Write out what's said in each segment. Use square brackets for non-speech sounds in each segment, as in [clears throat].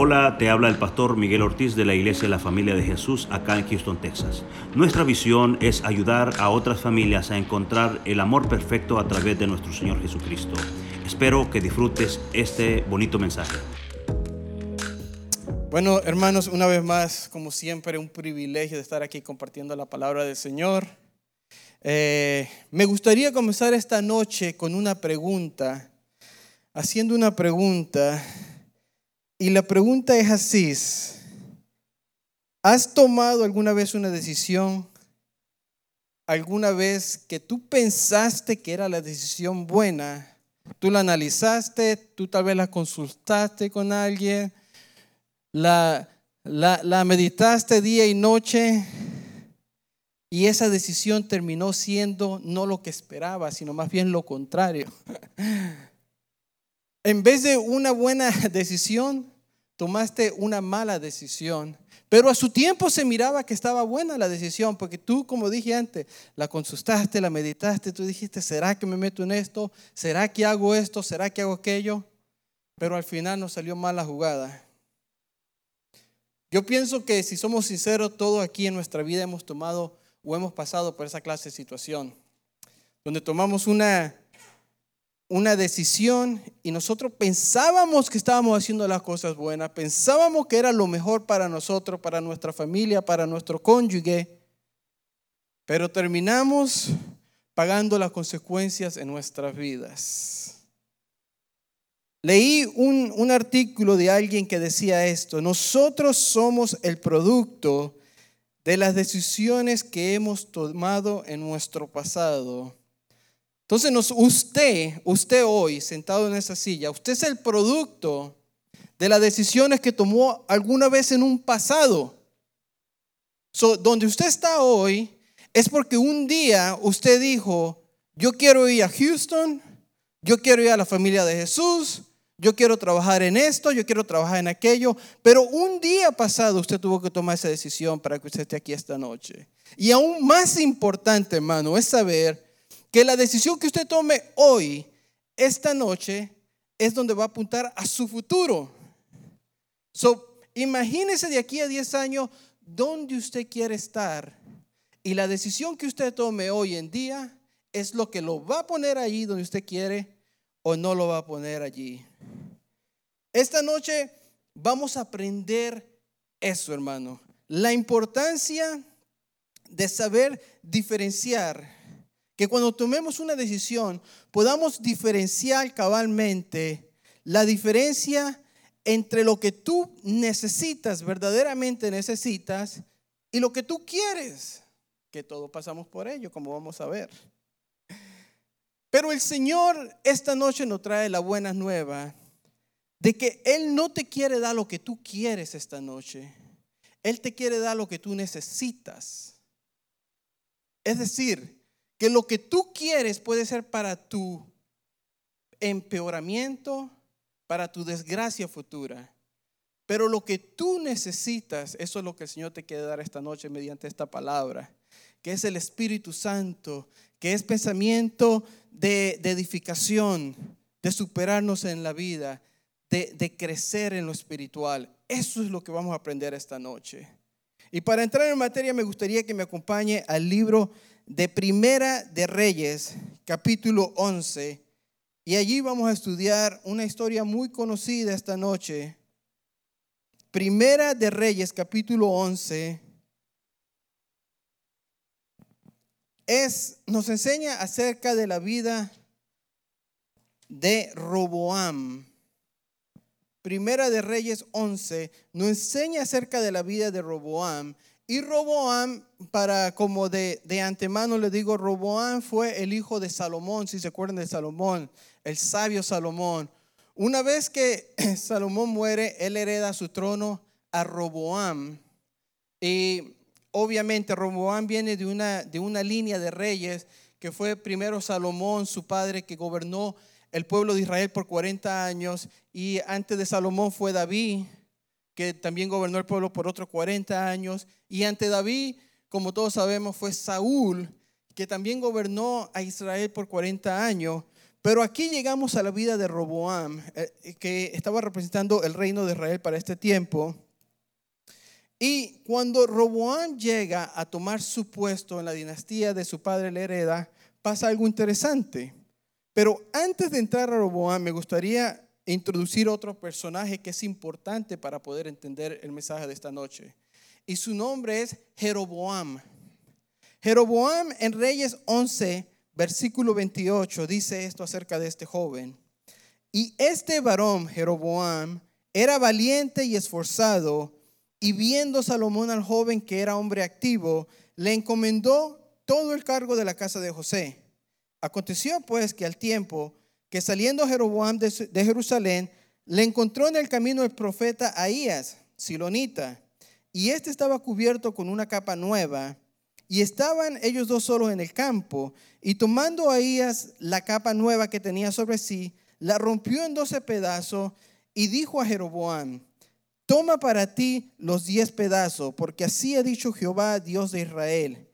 Hola, te habla el pastor Miguel Ortiz de la Iglesia de la Familia de Jesús acá en Houston, Texas. Nuestra visión es ayudar a otras familias a encontrar el amor perfecto a través de nuestro Señor Jesucristo. Espero que disfrutes este bonito mensaje. Bueno, hermanos, una vez más, como siempre, un privilegio de estar aquí compartiendo la palabra del Señor. Eh, me gustaría comenzar esta noche con una pregunta, haciendo una pregunta y la pregunta es así. ¿Has tomado alguna vez una decisión? ¿Alguna vez que tú pensaste que era la decisión buena? Tú la analizaste, tú tal vez la consultaste con alguien, la, la, meditaste día y noche y esa decisión terminó siendo no lo que esperaba, sino más bien lo contrario. [laughs] En vez de una buena [laughs] decisión, tomaste una mala decisión. Pero a su tiempo se miraba que estaba buena la decisión, porque tú, como dije antes, la consultaste, la meditaste, tú dijiste, ¿será que me meto en esto? ¿Será que hago esto? ¿Será que hago aquello? Pero al final nos salió mal la jugada. Yo pienso que si somos sinceros, todos aquí en nuestra vida hemos tomado o hemos pasado por esa clase de situación, donde tomamos una una decisión y nosotros pensábamos que estábamos haciendo las cosas buenas, pensábamos que era lo mejor para nosotros, para nuestra familia, para nuestro cónyuge, pero terminamos pagando las consecuencias en nuestras vidas. Leí un, un artículo de alguien que decía esto, nosotros somos el producto de las decisiones que hemos tomado en nuestro pasado entonces, usted, usted hoy, sentado en esa silla, usted es el producto de las decisiones que tomó alguna vez en un pasado. donde usted está hoy es porque un día usted dijo, yo quiero ir a Houston, yo quiero ir a la familia de Jesús, yo quiero trabajar en esto, yo quiero trabajar en aquello, pero un día pasado usted tuvo que tomar esa decisión para que usted esté aquí esta noche. Y aún más importante, hermano, es saber que la decisión que usted tome hoy, esta noche, es donde va a apuntar a su futuro. So, imagínese de aquí a 10 años dónde usted quiere estar. Y la decisión que usted tome hoy en día es lo que lo va a poner allí donde usted quiere o no lo va a poner allí. Esta noche vamos a aprender eso, hermano. La importancia de saber diferenciar que cuando tomemos una decisión podamos diferenciar cabalmente la diferencia entre lo que tú necesitas, verdaderamente necesitas, y lo que tú quieres, que todos pasamos por ello, como vamos a ver. Pero el Señor esta noche nos trae la buena nueva de que Él no te quiere dar lo que tú quieres esta noche. Él te quiere dar lo que tú necesitas. Es decir, que lo que tú quieres puede ser para tu empeoramiento, para tu desgracia futura. Pero lo que tú necesitas, eso es lo que el Señor te quiere dar esta noche mediante esta palabra, que es el Espíritu Santo, que es pensamiento de, edificación, de superarnos en la vida, de, de crecer en lo espiritual. Eso es lo que vamos a aprender esta noche. Y para entrar en materia me gustaría que me acompañe al libro de Primera de Reyes, capítulo 11, y allí vamos a estudiar una historia muy conocida esta noche. Primera de Reyes, capítulo 11, es, nos enseña acerca de la vida de Roboam. Primera de Reyes 11 nos enseña acerca de la vida de Roboam y Roboam, para como de, de, antemano le digo, Roboam fue el hijo de Salomón, si se acuerdan de Salomón, el sabio Salomón. Una vez que [clears throat] Salomón muere, él hereda su trono a Roboam. Y obviamente Roboam viene de una, de una línea de reyes que fue primero Salomón, su padre, que gobernó el pueblo de Israel por 40 años. Y antes de Salomón fue David, que también gobernó el pueblo por otros 40 años. Y ante David, como todos sabemos, fue Saúl, que también gobernó a Israel por 40 años. Pero aquí llegamos a la vida de Roboam, eh, que estaba representando el reino de Israel para este tiempo. Y cuando Roboam llega a tomar su puesto en la dinastía de su padre, la hereda, pasa algo interesante. Pero antes de entrar a Roboam, me gustaría introducir otro personaje que es importante para poder entender el mensaje de esta noche. Y su nombre es Jeroboam. Jeroboam en Reyes 11, versículo 28, dice esto acerca de este joven. Y este varón, Jeroboam, era valiente y esforzado, y viendo Salomón al joven que era hombre activo, le encomendó todo el cargo de la casa de José. Aconteció pues que al tiempo que saliendo Jeroboam de Jerusalén, le encontró en el camino el profeta Ahías, silonita, y este estaba cubierto con una capa nueva y estaban ellos dos solos en el campo, y tomando Ahías la capa nueva que tenía sobre sí, la rompió en doce pedazos y dijo a Jeroboam, toma para ti los diez pedazos, porque así ha dicho Jehová, Dios de Israel.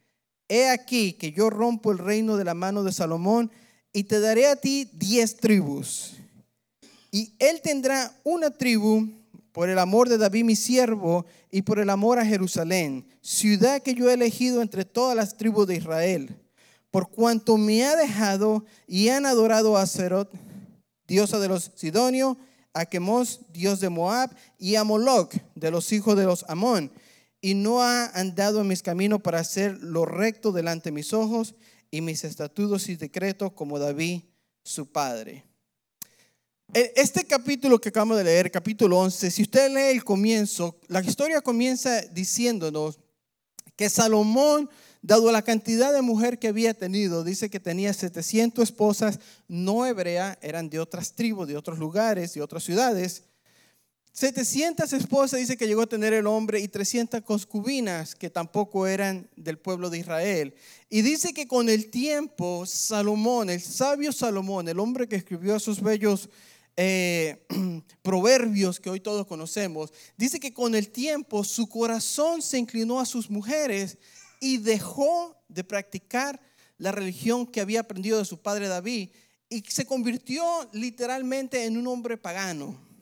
He aquí que yo rompo el reino de la mano de Salomón y te daré a ti diez tribus. Y él tendrá una tribu por el amor de David mi siervo y por el amor a Jerusalén, ciudad que yo he elegido entre todas las tribus de Israel, por cuanto me ha dejado y han adorado a Zerot, diosa de los Sidonios, a Quemos, dios de Moab, y a Moloch, de los hijos de los Amón, y no ha andado en mis caminos para hacer lo recto delante de mis ojos y mis estatutos y decretos como David su padre. E, este capítulo que acabamos de leer, capítulo 11, si usted lee el comienzo, la historia comienza diciéndonos que Salomón, dado la cantidad de mujer que había tenido, dice que tenía 700 esposas no hebreas, eran de otras tribus, de otros lugares, de otras ciudades. 700 esposas dice que llegó a tener el hombre y 300 concubinas que tampoco eran del pueblo de Israel. Y dice que con el tiempo Salomón, el sabio Salomón, el hombre que escribió esos bellos eh, [clears throat] proverbios que hoy todos conocemos, dice que con el tiempo su corazón se inclinó a sus mujeres y dejó de practicar la religión que había aprendido de su padre David y se convirtió literalmente en un hombre pagano,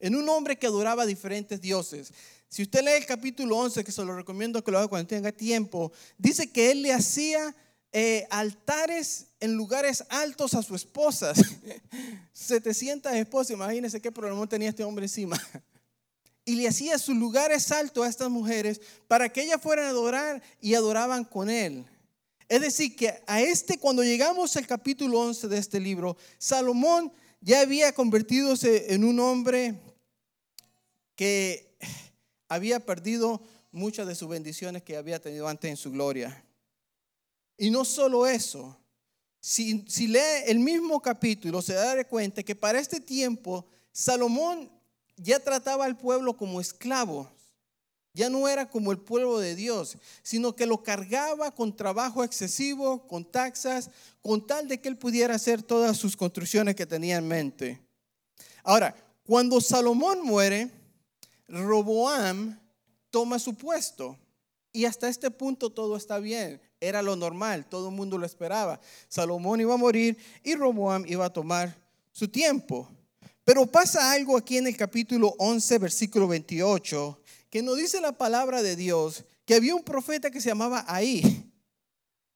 en un hombre que adoraba diferentes dioses. Si usted lee el capítulo 11, que se lo recomiendo que lo haga cuando tenga tiempo, dice que él le hacía eh, altares en lugares altos a su esposa. [laughs] 700 esposas, imagínense qué problema tenía este hombre encima. Y le hacía sus lugares altos a estas mujeres para que ellas fueran a adorar y adoraban con él. Es decir, que a este, cuando llegamos al capítulo 11 de este libro, Salomón ya había convertidose en un hombre que [sighs] había perdido muchas de sus bendiciones que había tenido antes en su gloria. Y no solo eso, si, lee el mismo capítulo, se da cuenta que para este tiempo Salomón ya trataba al pueblo como esclavos. Ya no era como el pueblo de Dios, sino que lo cargaba con trabajo excesivo, con taxas, con tal de que él pudiera hacer todas sus construcciones que tenía en mente. Ahora, cuando Salomón muere, Roboam toma su puesto. Y hasta este punto todo está bien. Era lo normal, todo el mundo lo esperaba. Salomón iba a morir y Roboam iba a tomar su tiempo. Pero pasa algo aquí en el capítulo 11, versículo 28, que nos dice la palabra de Dios que había un profeta que se llamaba Ahí.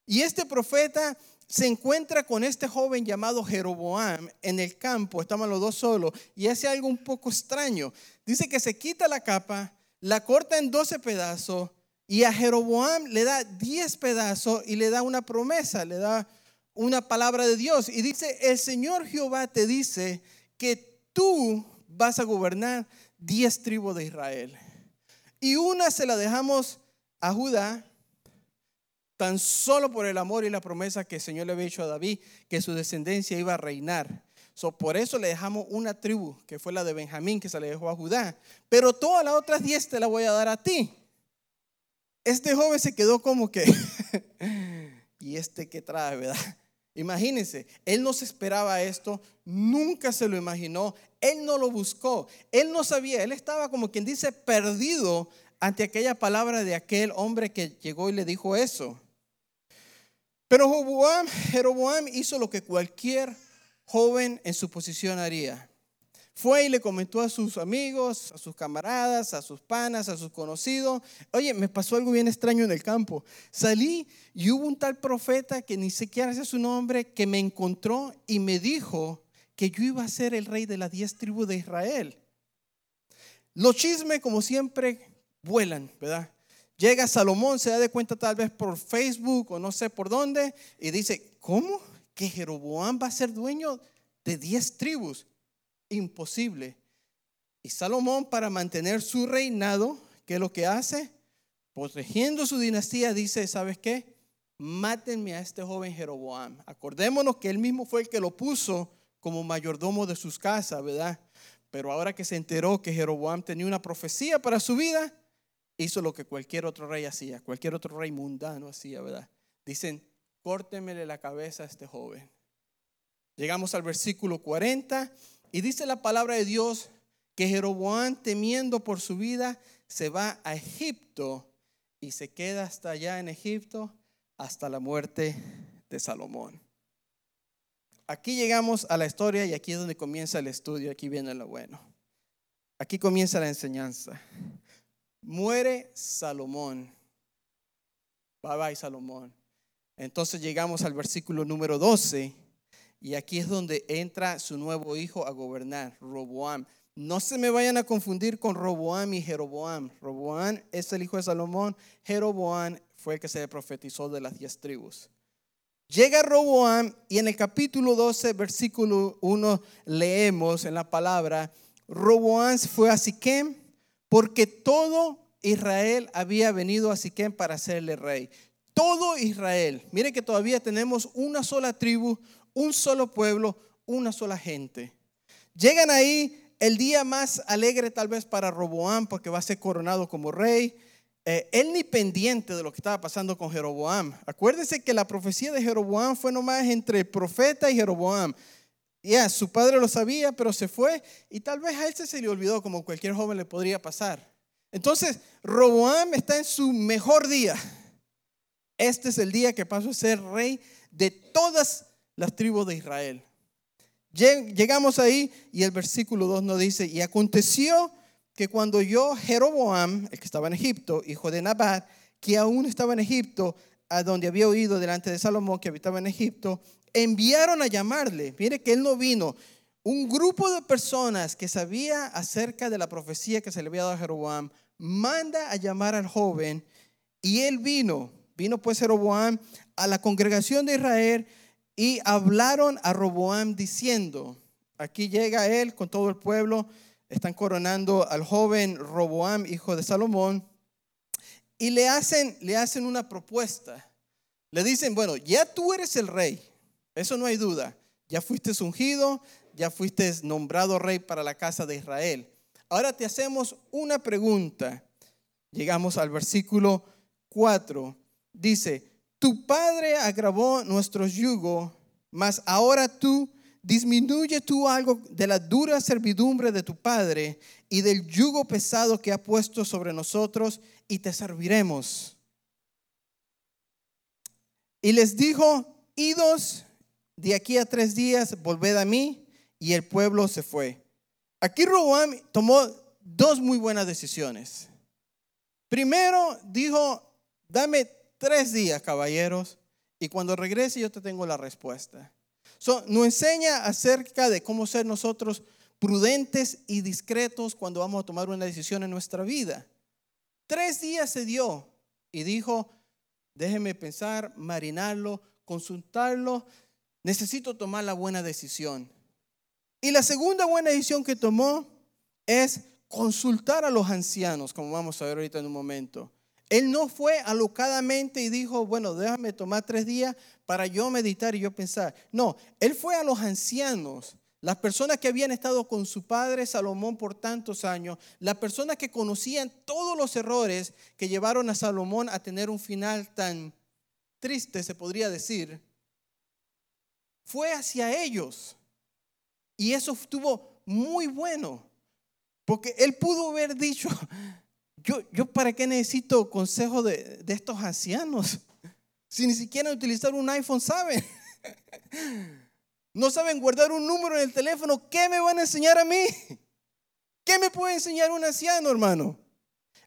Y este profeta se encuentra con este joven llamado Jeroboam en el campo, estaban los dos solos, y hace algo un poco extraño. Dice que se quita la capa, la corta en 12 pedazos y a Jeroboam le da diez pedazos y le da una promesa, le da una palabra de Dios. Y dice, el Señor Jehová te dice que tú vas a gobernar diez tribus de Israel. Y una se la dejamos a Judá, tan solo por el amor y la promesa que el Señor le había hecho a David, que su descendencia iba a reinar. So, por eso le dejamos una tribu, que fue la de Benjamín, que se le dejó a Judá. Pero todas las otras diez te las voy a dar a ti. Este joven se quedó como que, [laughs] ¿y este qué trae, verdad? Imagínense, él no se esperaba esto, nunca se lo imaginó, él no lo buscó, él no sabía, él estaba como quien dice perdido ante aquella palabra de aquel hombre que llegó y le dijo eso. Pero Jeroboam, hizo lo que cualquier joven en su posición haría? Fue y le comentó a sus amigos, a sus camaradas, a sus panas, a sus conocidos, oye, me pasó algo bien extraño en el campo. Salí y hubo un tal profeta que ni siquiera sé su nombre, que me encontró y me dijo que yo iba a ser el rey de las diez tribus de Israel. Los chismes, como siempre, vuelan, ¿verdad? Llega Salomón, se da de cuenta tal vez por Facebook o no sé por dónde, y dice, ¿cómo? ¿Que Jeroboam va a ser dueño de diez tribus? Imposible. Y Salomón, para mantener su reinado, ¿qué es lo que hace? Protegiendo su dinastía, dice, ¿sabes qué? Mátenme a este joven Jeroboam. Acordémonos que él mismo fue el que lo puso como mayordomo de sus casas, ¿verdad? Pero ahora que se enteró que Jeroboam tenía una profecía para su vida, hizo lo que cualquier otro rey hacía, cualquier otro rey mundano hacía, ¿verdad? Dicen, córtemele la cabeza a este joven. Llegamos al versículo 40 y dice la palabra de Dios que Jeroboam, temiendo por su vida, se va a Egipto y se queda hasta allá en Egipto hasta la muerte de Salomón. Aquí llegamos a la historia y aquí es donde comienza el estudio, aquí viene lo bueno. Aquí comienza la enseñanza. Muere Salomón. Bye bye Salomón. Entonces llegamos al versículo número 12 y aquí es donde entra su nuevo hijo a gobernar, Roboam. No se me vayan a confundir con Roboam y Jeroboam. Roboam es el hijo de Salomón, Jeroboam fue el que se profetizó de las diez tribus. Llega Roboam y en el capítulo 12, versículo 1 leemos en la palabra, Roboam fue a Siquem porque todo Israel había venido a Siquem para hacerle rey. Todo Israel. Mire que todavía tenemos una sola tribu, un solo pueblo, una sola gente. Llegan ahí el día más alegre tal vez para Roboam porque va a ser coronado como rey. Eh, él ni pendiente de lo que estaba pasando con Jeroboam. Acuérdense que la profecía de Jeroboam fue nomás entre profeta y Jeroboam. Ya, su padre lo sabía, pero se fue y tal vez a él se le olvidó como cualquier joven le podría pasar. Entonces, Roboam está en su mejor día. Este es el día que pasó a ser rey de todas las tribus de Israel. Llegamos ahí y el versículo 2 nos dice, y aconteció que cuando yo, Jeroboam, el que estaba en Egipto, hijo de Nabat, que aún estaba en Egipto, a donde había oído delante de Salomón que habitaba en Egipto, enviaron a llamarle. Mire que él no vino. Un grupo de personas que sabía acerca de la profecía que se le había dado a Jeroboam, manda a llamar al joven y él vino. Vino pues Jeroboam a la congregación de Israel y hablaron a Roboam diciendo, aquí llega él con todo el pueblo, están coronando al joven Roboam, hijo de Salomón, y le hacen, le hacen una propuesta. Le dicen, bueno, ya tú eres el rey, eso no hay duda. Ya fuiste ungido, ya fuiste nombrado rey para la casa de Israel. Ahora te hacemos una pregunta. Llegamos al versículo 4. Dice, tu padre agravó nuestro yugo, mas ahora tú disminuye tú algo de la dura servidumbre de tu padre y del yugo pesado que ha puesto sobre nosotros y te serviremos. Y les dijo, idos de aquí a tres días, volved a mí. Y el pueblo se fue. Aquí Roboam tomó dos muy buenas decisiones. Primero dijo, dame tres días, caballeros, y cuando regrese yo te tengo la respuesta. nos enseña acerca de cómo ser nosotros prudentes y discretos cuando vamos a tomar una decisión en nuestra vida. Tres días se dio y dijo, déjeme pensar, marinarlo, consultarlo, necesito tomar la buena decisión. Y la segunda buena decisión que tomó es consultar a los ancianos, como vamos a ver ahorita en un momento. Él no fue alocadamente y dijo, bueno, déjame tomar tres días para yo meditar y yo pensar. No, él fue a los ancianos, las personas que habían estado con su padre Salomón por tantos años, las personas que conocían todos los errores que llevaron a Salomón a tener un final tan triste, se podría decir fue hacia ellos. Y eso estuvo muy bueno, porque él pudo haber dicho, yo, yo para qué necesito consejo de, de estos ancianos, si ni siquiera utilizar un iPhone saben. no saben guardar un número en el teléfono, ¿qué me van a enseñar a mí? ¿Qué me puede enseñar un anciano, hermano?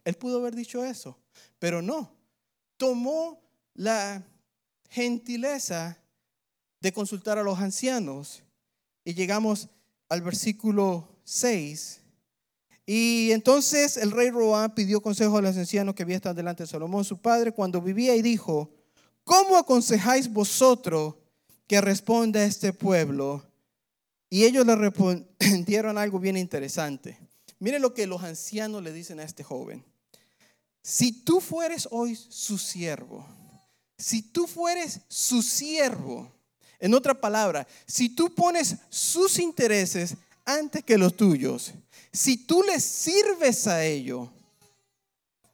Él pudo haber dicho eso, pero no. Tomó la gentileza de consultar a los ancianos y llegamos al versículo 6. Y entonces el rey Roán pidió consejo a los ancianos que había estado delante de Salomón, su padre, cuando vivía y dijo, ¿cómo aconsejáis vosotros que responda a este pueblo? Y ellos le respondieron algo bien interesante. Miren lo que los ancianos le dicen a este joven. Si tú fueres hoy su siervo, si tú fueres su siervo, en otra palabra, si tú pones sus intereses antes que los tuyos, si tú le sirves a ello,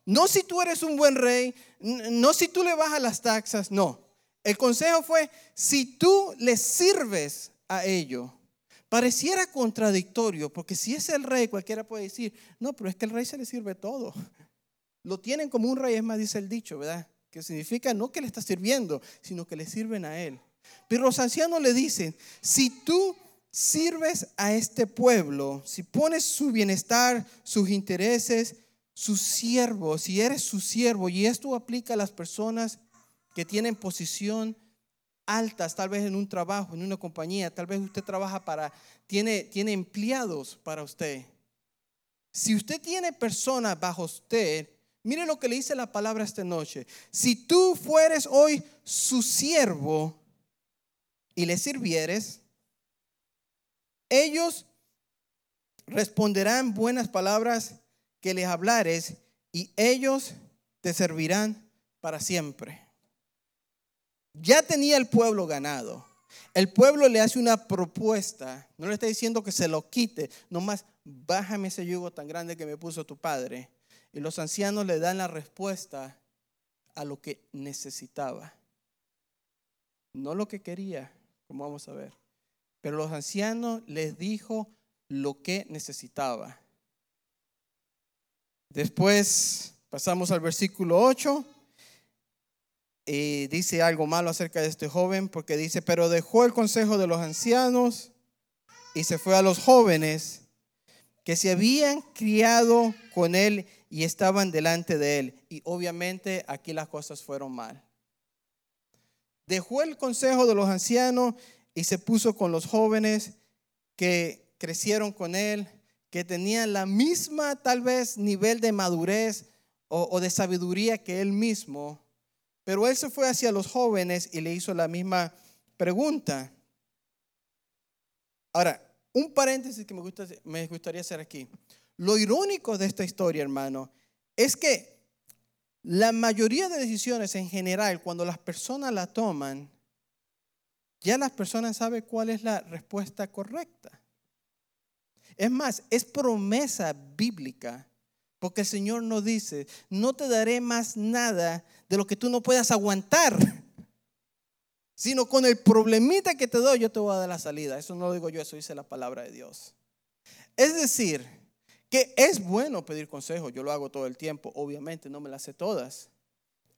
no si tú eres un buen rey, no si tú le bajas las taxas, no. El consejo fue, si tú le sirves a ello, pareciera contradictorio, porque si es el rey, cualquiera puede decir, no, pero es que el rey se le sirve todo. Lo tienen como un rey, es más, dice el dicho, ¿verdad? Que significa no que le está sirviendo, sino que le sirven a él. Pero los ancianos le dicen, si tú sirves a este pueblo, si pones su bienestar, sus intereses, su siervo, si eres su siervo, y esto aplica a las personas que tienen posición altas, tal vez en un trabajo, en una compañía, tal vez usted trabaja para, tiene, tiene empleados para usted. Si usted tiene personas bajo usted, mire lo que le dice la palabra esta noche. Si tú fueres hoy su siervo, y le sirvieres, ellos responderán buenas palabras que les hablares y ellos te servirán para siempre. Ya tenía el pueblo ganado. El pueblo le hace una propuesta. No le está diciendo que se lo quite. Nomás bájame ese yugo tan grande que me puso tu padre. Y los ancianos le dan la respuesta a lo que necesitaba. No lo que quería, como vamos a ver. Pero los ancianos les dijo lo que necesitaba. Después pasamos al versículo 8 y dice algo malo acerca de este joven porque dice, pero dejó el consejo de los ancianos y se fue a los jóvenes que se habían criado con él y estaban delante de él. Y obviamente aquí las cosas fueron mal. Dejó el consejo de los ancianos y se puso con los jóvenes que crecieron con él, que tenían la misma tal vez nivel de madurez o, de sabiduría que él mismo. Pero él se fue hacia los jóvenes y le hizo la misma pregunta. Ahora, un paréntesis que me, gusta, me gustaría hacer aquí. Lo irónico de esta historia, hermano, es que la mayoría de decisiones en general, cuando las personas la toman, ya las personas saben cuál es la respuesta correcta. Es más, es promesa bíblica, porque el Señor nos dice, no te daré más nada de lo que tú no puedas aguantar, [laughs] sino con el problemita que te doy, yo te voy a dar la salida. Eso no lo digo yo, eso dice la palabra de Dios. Es decir, que es bueno pedir consejo, yo lo hago todo el tiempo, obviamente no me las sé todas.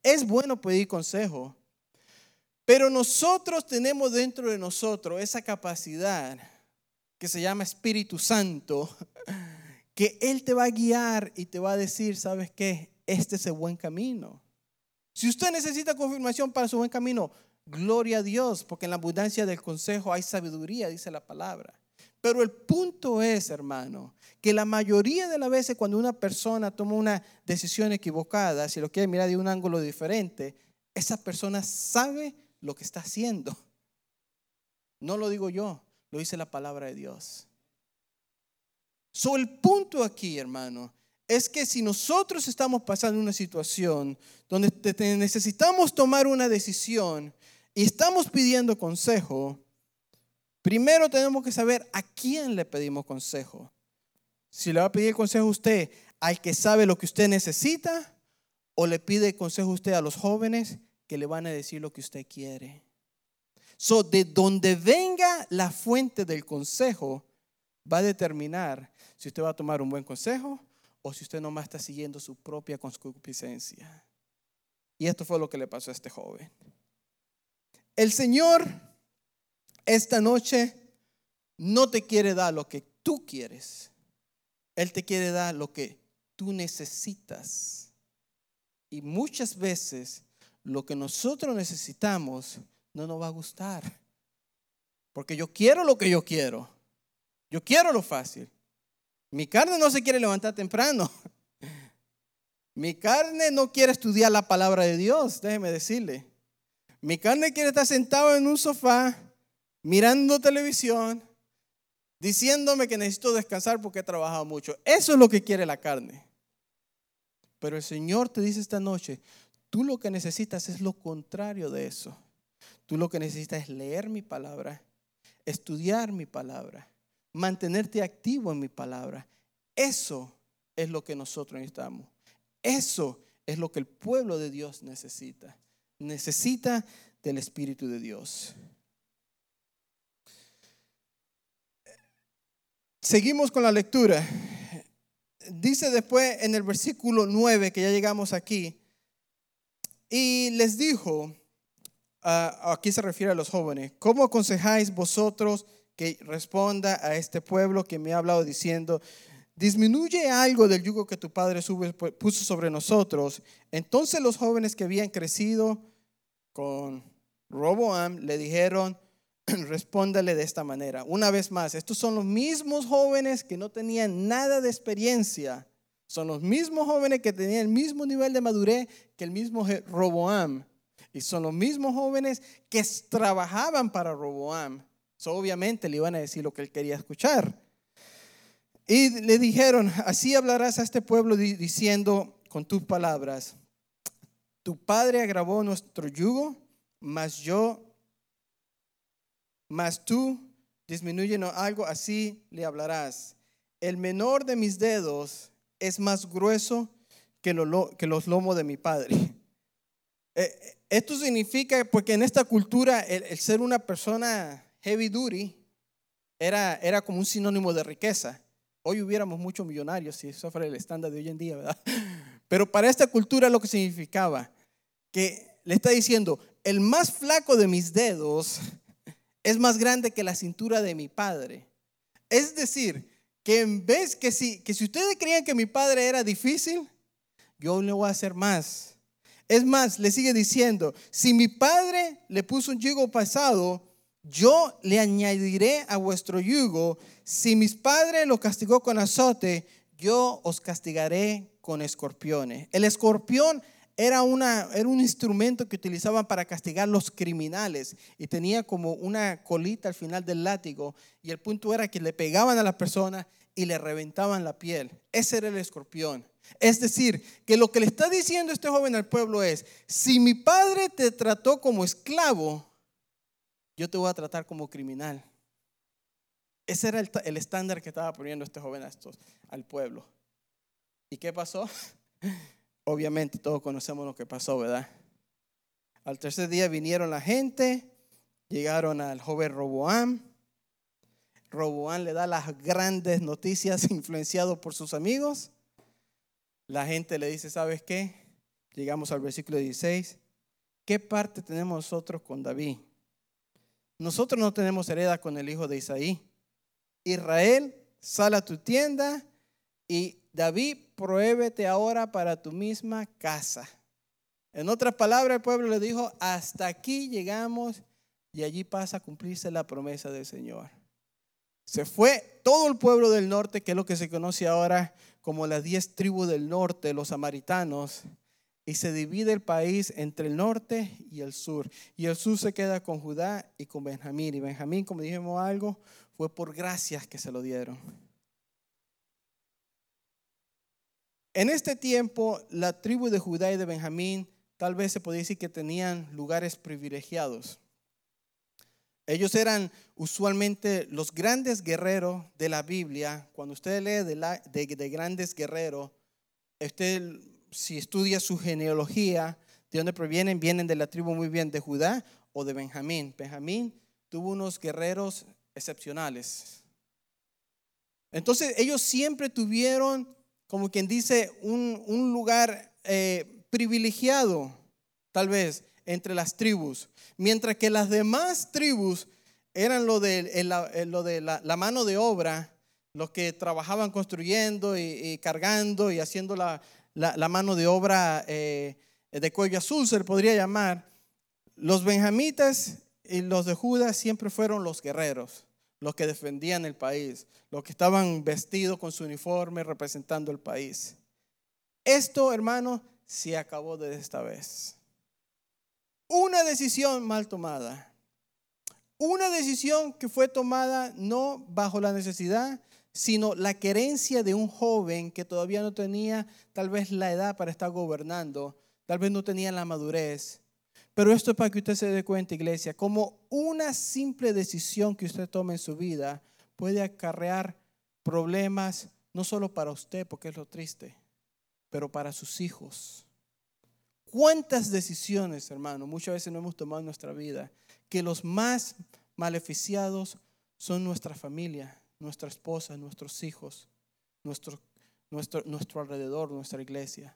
Es bueno pedir consejo, pero nosotros tenemos dentro de nosotros esa capacidad que se llama Espíritu Santo, [laughs] que Él te va a guiar y te va a decir, ¿sabes qué? Este es el buen camino. Si usted necesita confirmación para su buen camino, gloria a Dios, porque en la abundancia del consejo hay sabiduría, dice la palabra. Pero el punto es, hermano, que la mayoría de las veces cuando una persona toma una decisión equivocada, si lo quiere mirar de un ángulo diferente, esa persona sabe lo que está haciendo. No lo digo yo, lo dice la palabra de Dios. So, el punto aquí, hermano, es que si nosotros estamos pasando una situación donde necesitamos tomar una decisión y estamos pidiendo consejo, Primero tenemos que saber a quién le pedimos consejo. Si le va a pedir consejo a usted al que sabe lo que usted necesita o le pide consejo a usted a los jóvenes que le van a decir lo que usted quiere. So, de donde venga la fuente del consejo va a determinar si usted va a tomar un buen consejo o si usted nomás está siguiendo su propia concupiscencia. Y esto fue lo que le pasó a este joven. El Señor esta noche no te quiere dar lo que tú quieres. Él te quiere dar lo que tú necesitas. Y muchas veces lo que nosotros necesitamos no nos va a gustar. Porque yo quiero lo que yo quiero. Yo quiero lo fácil. Mi carne no se quiere levantar temprano. [laughs] Mi carne no quiere estudiar la palabra de Dios, déjeme decirle. Mi carne quiere estar sentado en un sofá, mirando televisión, diciéndome que necesito descansar porque he trabajado mucho. Eso es lo que quiere la carne. Pero el Señor te dice esta noche, tú lo que necesitas es lo contrario de eso. Tú lo que necesitas es leer mi palabra, estudiar mi palabra, mantenerte activo en mi palabra. Eso es lo que nosotros necesitamos. Eso es lo que el pueblo de Dios necesita. Necesita del Espíritu de Dios. Seguimos con la lectura. Dice después en el versículo 9, que ya llegamos aquí, y les dijo, aquí se refiere a los jóvenes, ¿cómo aconsejáis vosotros que responda a este pueblo que me ha hablado diciendo, disminuye algo del yugo que tu padre puso sobre nosotros? Entonces los jóvenes que habían crecido con Roboam le dijeron, [clears throat] respóndale de esta manera. Una vez más, estos son los mismos jóvenes que no tenían nada de experiencia. Son los mismos jóvenes que tenían el mismo nivel de madurez que el mismo Roboam. Y son los mismos jóvenes que trabajaban para Roboam. obviamente le iban a decir lo que él quería escuchar. Y le dijeron, así hablarás a este pueblo diciendo con tus palabras, tu padre agravó nuestro yugo, mas yo mas tú disminúyenos algo, así le hablarás. El menor de mis dedos es más grueso que, los lomos de mi padre. Eh, esto significa, porque en esta cultura el, ser una persona heavy duty era, era como un sinónimo de riqueza. Hoy hubiéramos muchos millonarios si eso fuera el estándar de hoy en día, ¿verdad? [laughs] Pero para esta cultura lo que significaba, que le está diciendo, el más flaco de mis dedos es más grande que la cintura de mi padre. Es decir, que en vez que si, que si ustedes creían que mi padre era difícil, yo le voy a hacer más. Es más, le sigue diciendo, si mi padre le puso un yugo pasado, yo le añadiré a vuestro yugo. Si mis padres lo castigó con azote, yo os castigaré con escorpiones. El escorpión era, una, era un instrumento que utilizaban para castigar los criminales y tenía como una colita al final del látigo y el punto era que le pegaban a la persona y le reventaban la piel. Ese era el escorpión. Es decir, que lo que le está diciendo este joven al pueblo es, si mi padre te trató como esclavo, yo te voy a tratar como criminal. Ese era el, el estándar que estaba poniendo este joven a estos, al pueblo. ¿Y qué pasó? [laughs] Obviamente todos conocemos lo que pasó, ¿verdad? Al tercer día vinieron la gente, llegaron al joven Roboam. Roboam le da las grandes noticias [laughs] influenciado por sus amigos. La gente le dice, ¿sabes qué? Llegamos al versículo 16. ¿Qué parte tenemos nosotros con David? Nosotros no tenemos hereda con el hijo de Isaí. Israel, sal a tu tienda y David, pruébete ahora para tu misma casa. En otras palabras, el pueblo le dijo, hasta aquí llegamos y allí pasa a cumplirse la promesa del Señor. Se fue todo el pueblo del norte, que es lo que se conoce ahora como las diez tribus del norte, los samaritanos, y se divide el país entre el norte y el sur. Y el sur se queda con Judá y con Benjamín. Y Benjamín, como dijimos algo, fue por gracias que se lo dieron. En este tiempo, la tribu de Judá y de Benjamín tal vez se podía decir que tenían lugares privilegiados. Ellos eran usualmente los grandes guerreros de la Biblia. Cuando usted lee de, grandes guerreros, usted si estudia su genealogía, de dónde provienen, vienen de la tribu muy bien de Judá o de Benjamín. Benjamín tuvo unos guerreros excepcionales. Entonces ellos siempre tuvieron como quien dice, un, lugar eh, privilegiado, tal vez, entre las tribus. Mientras que las demás tribus eran lo de, lo de la, mano de obra, los que trabajaban construyendo y, cargando y haciendo la, mano de obra eh, de cuello azul, se le podría llamar. Los benjamitas y los de Judas siempre fueron los guerreros, los que defendían el país, los que estaban vestidos con su uniforme representando el país. Esto, hermano, se acabó de esta vez. Una decisión mal tomada. Una decisión que fue tomada no bajo la necesidad, sino la querencia de un joven que todavía no tenía tal vez la edad para estar gobernando, tal vez no tenía la madurez. Pero esto es para que usted se dé cuenta, iglesia, como una simple decisión que usted tome en su vida puede acarrear problemas no solo para usted, porque es lo triste, pero para sus hijos. ¿Cuántas decisiones, hermano, muchas veces no hemos tomado en nuestra vida que los más maleficiados son nuestra familia, nuestra esposa, nuestros hijos, nuestro, nuestro, nuestro alrededor, nuestra iglesia?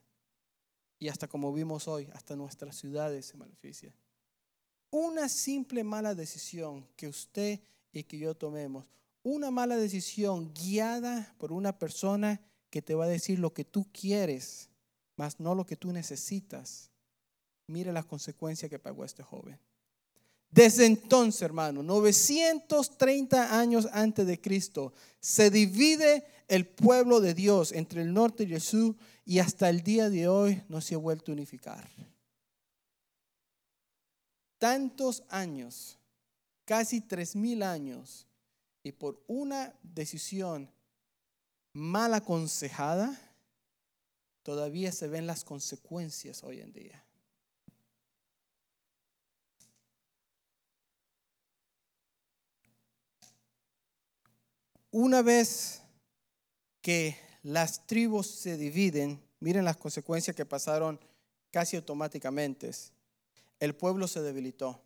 Y hasta como vimos hoy, hasta nuestras ciudades se maleficia. Una simple mala decisión que usted y que yo tomemos, una mala decisión guiada por una persona que te va a decir lo que tú quieres, más no lo que tú necesitas. Mire las consecuencias que pagó este joven. Desde entonces, hermano, 930 años antes de Cristo, se divide el pueblo de Dios entre el norte y el sur y hasta el día de hoy no se ha vuelto a unificar. Tantos años, casi tres mil años, y por una decisión mal aconsejada, todavía se ven las consecuencias hoy en día. Una vez que las tribus se dividen, miren las consecuencias que pasaron casi automáticamente. El pueblo se debilitó.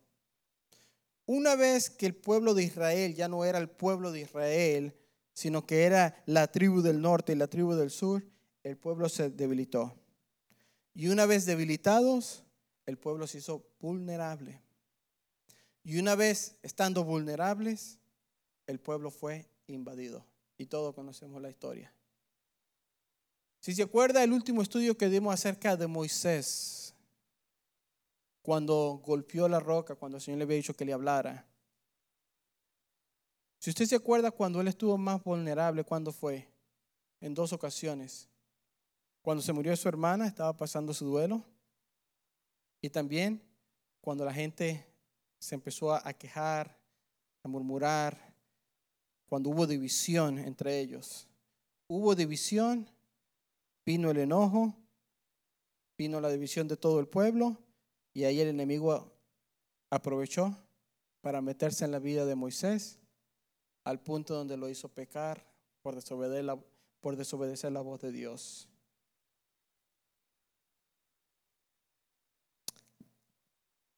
Una vez que el pueblo de Israel ya no era el pueblo de Israel, sino que era la tribu del norte y la tribu del sur, el pueblo se debilitó. Y una vez debilitados, el pueblo se hizo vulnerable. Y una vez estando vulnerables, el pueblo fue invadido. Y todos conocemos la historia. Si se acuerda el último estudio que dimos acerca de Moisés, cuando golpeó la roca, cuando el Señor le había dicho que le hablara. Si usted se acuerda cuando él estuvo más vulnerable, ¿cuándo fue? En dos ocasiones. Cuando se murió su hermana, estaba pasando su duelo. Y también cuando la gente se empezó a quejar, a murmurar, cuando hubo división entre ellos. Hubo división, vino el enojo, vino la división de todo el pueblo y ahí el enemigo aprovechó para meterse en la vida de Moisés al punto donde lo hizo pecar por desobedecer la, por desobedecer la voz de Dios.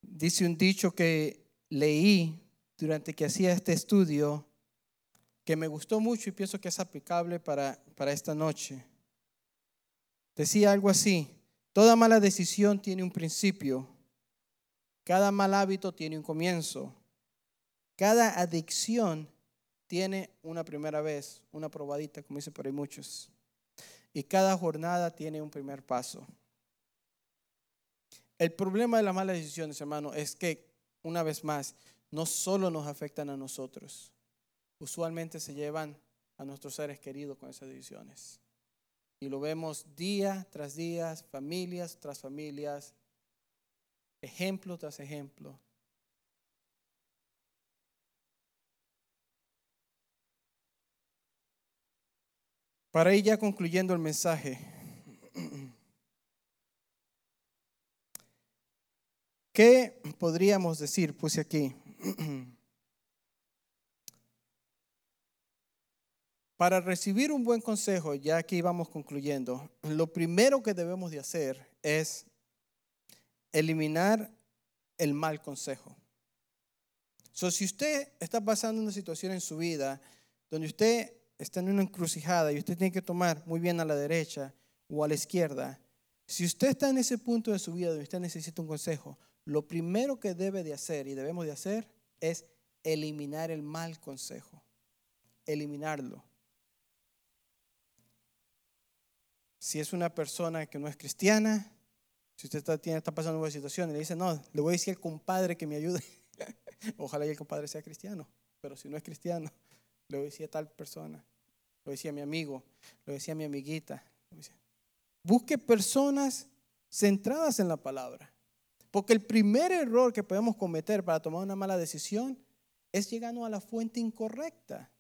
Dice un dicho que leí durante que hacía este estudio que me gustó mucho y pienso que es aplicable para, para esta noche. Decía algo así, toda mala decisión tiene un principio, cada mal hábito tiene un comienzo, cada adicción tiene una primera vez, una probadita, como dice por ahí muchos, y cada jornada tiene un primer paso. El problema de las malas decisiones, hermano, es que, una vez más, no solo nos afectan a nosotros, usualmente se llevan a nuestros seres queridos con esas decisiones. Y lo vemos día tras día, familias tras familias, ejemplo tras ejemplo. Para ir ya concluyendo el mensaje, [clears throat] ¿qué podríamos decir? Puse aquí. [clears throat] Para recibir un buen consejo, ya aquí vamos concluyendo, lo primero que debemos de hacer es eliminar el mal consejo. So, si usted está pasando una situación en su vida donde usted está en una encrucijada y usted tiene que tomar muy bien a la derecha o a la izquierda, si usted está en ese punto de su vida donde usted necesita un consejo, lo primero que debe de hacer y debemos de hacer es eliminar el mal consejo. Eliminarlo. Si es una persona que no es cristiana, si usted está, tiene, está pasando una situación y le dice, no, le voy a decir al compadre que me ayude. [laughs] Ojalá y el compadre sea cristiano, pero si no es cristiano, le voy a decir a tal persona, lo decía a mi amigo, lo decía a mi amiguita. Busque personas centradas en la palabra. Porque el primer error que podemos cometer para tomar una mala decisión es llegando a la fuente incorrecta.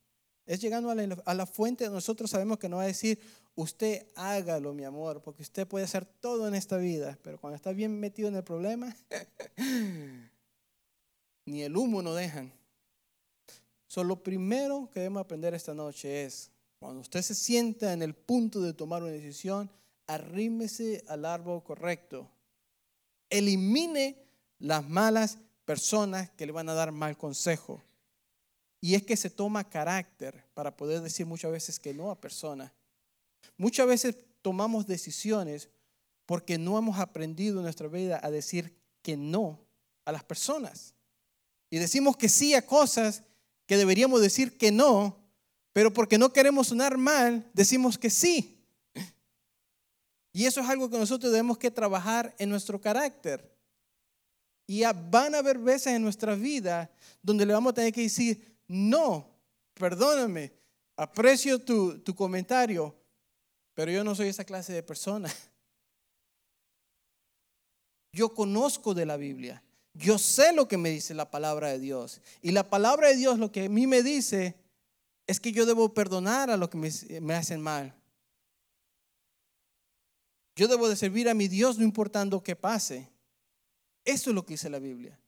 Es llegando a la, fuente, nosotros sabemos que no va a decir, usted hágalo, mi amor, porque usted puede hacer todo en esta vida, pero cuando está bien metido en el problema, [laughs] ni el humo no dejan. Solo lo primero que debemos aprender esta noche es, cuando usted se sienta en el punto de tomar una decisión, arrímese al árbol correcto. Elimine las malas personas que le van a dar mal consejo. Y es que se toma carácter para poder decir muchas veces que no a personas. Muchas veces tomamos decisiones porque no hemos aprendido en nuestra vida a decir que no a las personas. Y decimos que sí a cosas que deberíamos decir que no, pero porque no queremos sonar mal, decimos que sí. Y eso es algo que nosotros debemos que trabajar en nuestro carácter. Y van a haber veces en nuestra vida donde le vamos a tener que decir, no, perdóname, aprecio tu, tu comentario, pero yo no soy esa clase de persona. Yo conozco de la Biblia. Yo sé lo que me dice la palabra de Dios. Y la palabra de Dios lo que a mí me dice es que yo debo perdonar a los que me, hacen mal. Yo debo de servir a mi Dios no importando qué pase. Eso es lo que dice la Biblia.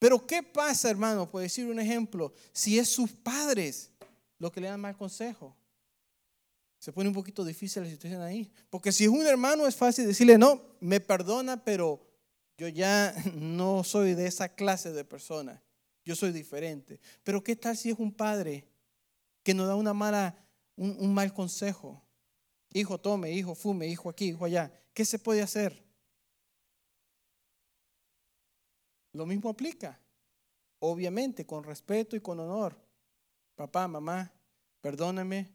Pero ¿qué pasa, hermano? Por decir un ejemplo, si es sus padres lo que le dan mal consejo se pone un poquito difícil la situación ahí. Porque si es un hermano es fácil decirle, no, me perdona, pero yo ya [laughs] no soy de esa clase de persona. Yo soy diferente. Pero ¿qué tal si es un padre que nos da una mala, un, un mal consejo? Hijo, tome, hijo, fume, hijo aquí, hijo allá. ¿Qué se puede hacer? Lo mismo aplica. Obviamente, con respeto y con honor. Papá, mamá, perdóname,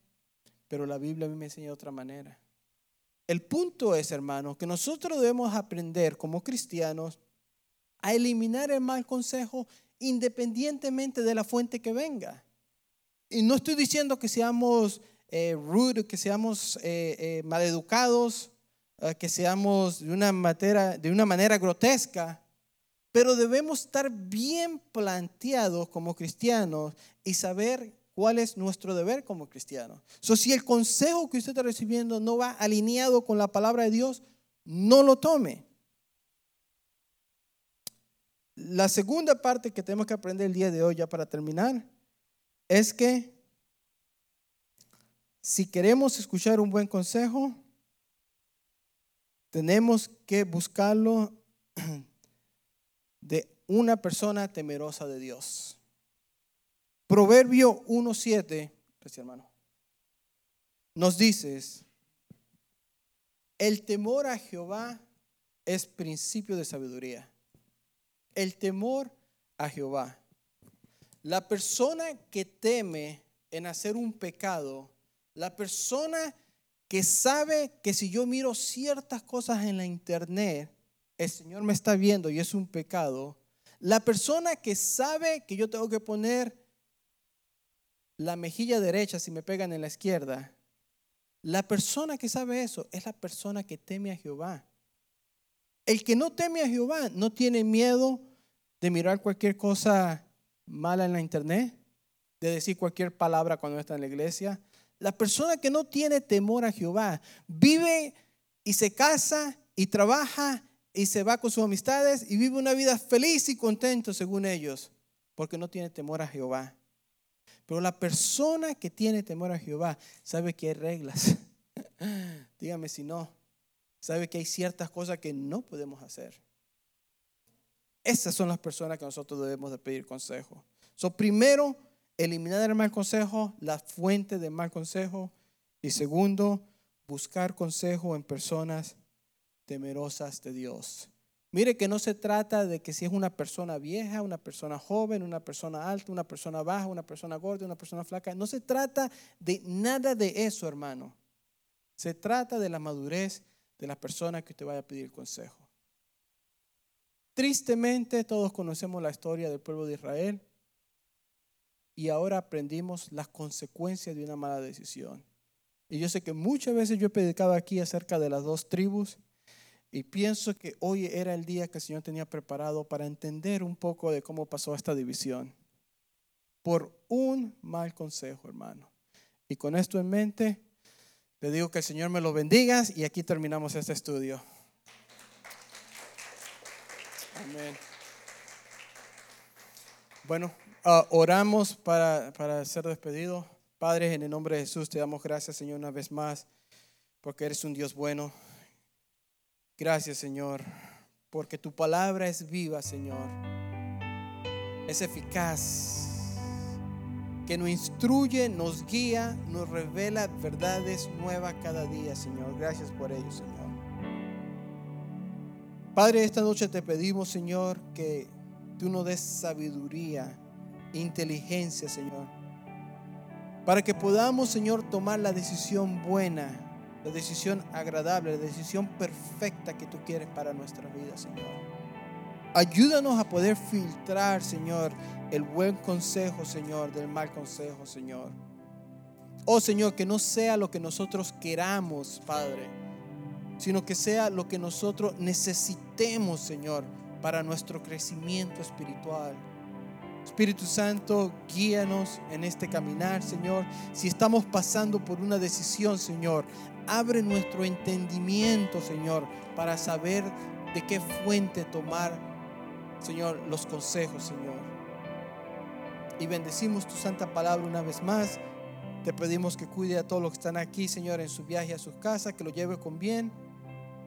pero la Biblia a mí me enseña de otra manera. El punto es, hermano, que nosotros debemos aprender como cristianos a eliminar el mal consejo independientemente de la fuente que venga. Y no estoy diciendo que seamos eh, rude, que seamos eh, eh, maleducados, que seamos de una, de una manera grotesca, pero debemos estar bien planteados como cristianos y saber cuál es nuestro deber como cristianos. So, si el consejo que usted está recibiendo no va alineado con la palabra de Dios, no lo tome. La segunda parte que tenemos que aprender el día de hoy, ya para terminar, es que si queremos escuchar un buen consejo, tenemos que buscarlo [clears throat] de una persona temerosa de Dios. Proverbio 1.7, hermano, nos dice, el temor a Jehová es principio de sabiduría. El temor a Jehová. La persona que teme en hacer un pecado, la persona que sabe que si yo miro ciertas cosas en la internet, el Señor me está viendo y es un pecado. La persona que sabe que yo tengo que poner la mejilla derecha si me pegan en la izquierda. La persona que sabe eso es la persona que teme a Jehová. El que no teme a Jehová no tiene miedo de mirar cualquier cosa mala en la internet, de decir cualquier palabra cuando está en la iglesia. La persona que no tiene temor a Jehová vive y se casa y trabaja y se va con sus amistades y vive una vida feliz y contento según ellos, porque no tiene temor a Jehová. Pero la persona que tiene temor a Jehová sabe que hay reglas. [laughs] Dígame si no. Sabe que hay ciertas cosas que no podemos hacer. Esas son las personas que nosotros debemos de pedir consejo. So, primero, eliminar el mal consejo, la fuente del mal consejo. Y segundo, buscar consejo en personas temerosas de Dios. Mire que no se trata de que si es una persona vieja, una persona joven, una persona alta, una persona baja, una persona gorda, una persona flaca. No se trata de nada de eso, hermano. Se trata de la madurez de la persona que usted vaya a pedir consejo. Tristemente todos conocemos la historia del pueblo de Israel y ahora aprendimos las consecuencias de una mala decisión. Y yo sé que muchas veces yo he predicado aquí acerca de las dos tribus y pienso que hoy era el día que el Señor tenía preparado para entender un poco de cómo pasó esta división. Por un mal consejo, hermano. Y con esto en mente, le digo que el Señor me lo bendiga y aquí terminamos este estudio. Amén. Bueno, ah, oramos para, para ser despedido. Padre, en el nombre de Jesús te damos gracias, Señor, una vez más, porque eres un Dios bueno. Gracias, Señor, porque tu palabra es viva, Señor. Es eficaz, que nos instruye, nos guía, nos revela verdades nuevas cada día, Señor. Gracias por ello, Señor. Padre, esta noche te pedimos, Señor, que tú nos des sabiduría, inteligencia, Señor, para que podamos, Señor, tomar la decisión buena la decisión agradable, la decisión perfecta que tú quieres para nuestra vida, Señor. Ayúdanos a poder filtrar, Señor, el buen consejo, Señor, del mal consejo, Señor. Oh, Señor, que no sea lo que nosotros queramos, Padre, sino que sea lo que nosotros necesitemos, Señor, para nuestro crecimiento espiritual. Espíritu Santo, guíanos en este caminar, Señor. Si estamos pasando por una decisión, Señor, abre nuestro entendimiento, Señor, para saber de qué fuente tomar, Señor, los consejos, Señor. Y bendecimos tu santa palabra una vez más. Te pedimos que cuide a todos los que están aquí, Señor, en su viaje a sus casas, que lo lleve con bien.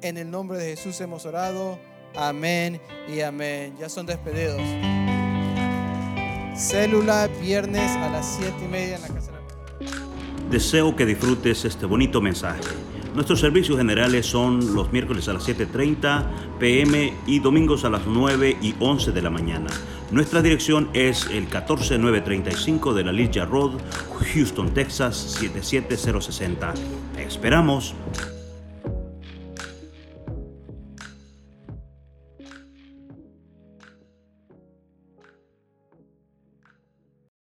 En el nombre de Jesús hemos orado. Amén y amén. Ya son despedidos. Célula, viernes a las 7 y media en la casa de Deseo que disfrutes este bonito mensaje. Nuestros servicios generales son los miércoles a las 7.30 pm y domingos a las 9 y 11 de la mañana. Nuestra dirección es el 14935 de la Ligia Road, Houston, Texas 77060. esperamos.